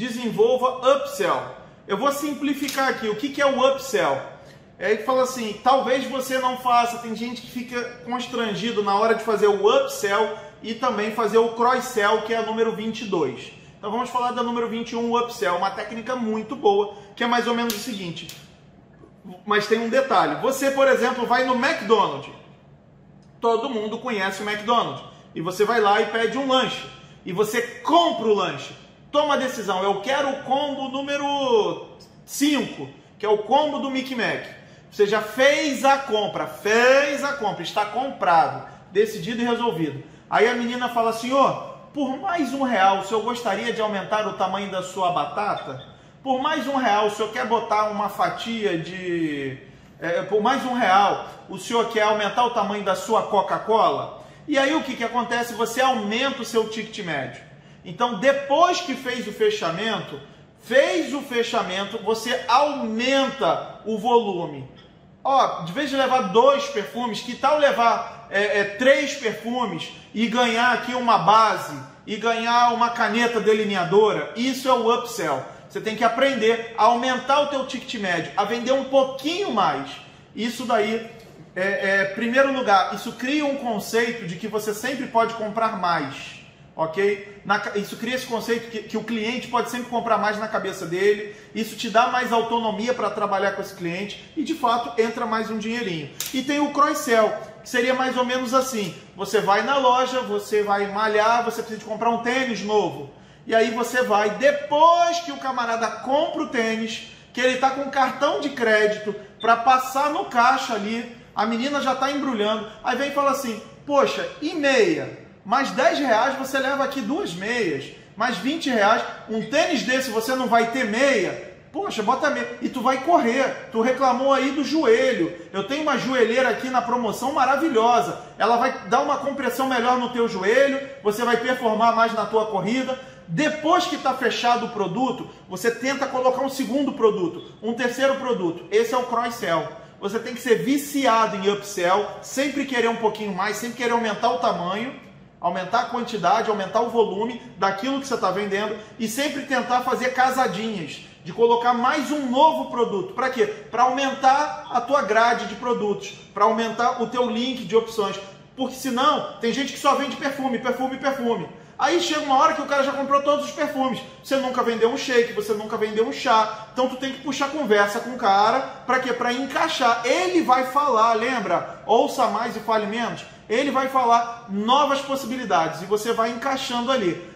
desenvolva upsell. Eu vou simplificar aqui. O que, que é o upsell? É que fala assim, talvez você não faça, tem gente que fica constrangido na hora de fazer o upsell e também fazer o cross-sell, que é a número 22. Então vamos falar da número 21, o upsell, uma técnica muito boa, que é mais ou menos o seguinte. Mas tem um detalhe. Você, por exemplo, vai no McDonald's. Todo mundo conhece o McDonald's. E você vai lá e pede um lanche. E você compra o lanche. Toma a decisão. Eu quero o combo número 5, que é o combo do Mickey Mac. Você já fez a compra, fez a compra, está comprado, decidido e resolvido. Aí a menina fala, senhor, por mais um real, o senhor gostaria de aumentar o tamanho da sua batata? Por mais um real, o senhor quer botar uma fatia de. É, por mais um real, o senhor quer aumentar o tamanho da sua Coca-Cola? E aí o que, que acontece? Você aumenta o seu ticket médio. Então, depois que fez o fechamento, fez o fechamento, você aumenta o volume. Ó, de vez de levar dois perfumes, que tal levar é, é, três perfumes e ganhar aqui uma base e ganhar uma caneta delineadora? Isso é o upsell. Você tem que aprender a aumentar o teu ticket médio, a vender um pouquinho mais. Isso daí, é, é primeiro lugar, isso cria um conceito de que você sempre pode comprar mais ok? Na, isso cria esse conceito que, que, o cliente pode sempre comprar mais na cabeça dele, isso te dá mais autonomia para trabalhar com esse cliente e de fato entra mais um dinheirinho. E tem o cross-sell, que seria mais ou menos assim: você vai na loja, você vai malhar, você precisa de comprar um tênis novo. E aí você vai, depois que o camarada compra o tênis, que ele está com cartão de crédito para passar no caixa ali, a menina já está embrulhando, aí vem e fala assim: Poxa, e meia? Mais 10 reais você leva aqui duas meias, mais 20 reais, um tênis desse você não vai ter meia, poxa, bota meia, e tu vai correr, tu reclamou aí do joelho, eu tenho uma joelheira aqui na promoção maravilhosa, ela vai dar uma compressão melhor no teu joelho, você vai performar mais na tua corrida, depois que está fechado o produto, você tenta colocar um segundo produto, um terceiro produto, esse é o cross-sell, você tem que ser viciado em upsell, sempre querer um pouquinho mais, sempre querer aumentar o tamanho, aumentar a quantidade, aumentar o volume daquilo que você está vendendo e sempre tentar fazer casadinhas, de colocar mais um novo produto. Para quê? Para aumentar a tua grade de produtos, para aumentar o teu link de opções. Porque senão, tem gente que só vende perfume, perfume, perfume. Aí chega uma hora que o cara já comprou todos os perfumes. Você nunca vendeu um shake, você nunca vendeu um chá. Então tu tem que puxar conversa com o cara, para quê? Para encaixar. Ele vai falar, lembra? Ouça mais e fale menos ele vai falar novas possibilidades e você vai encaixando ali.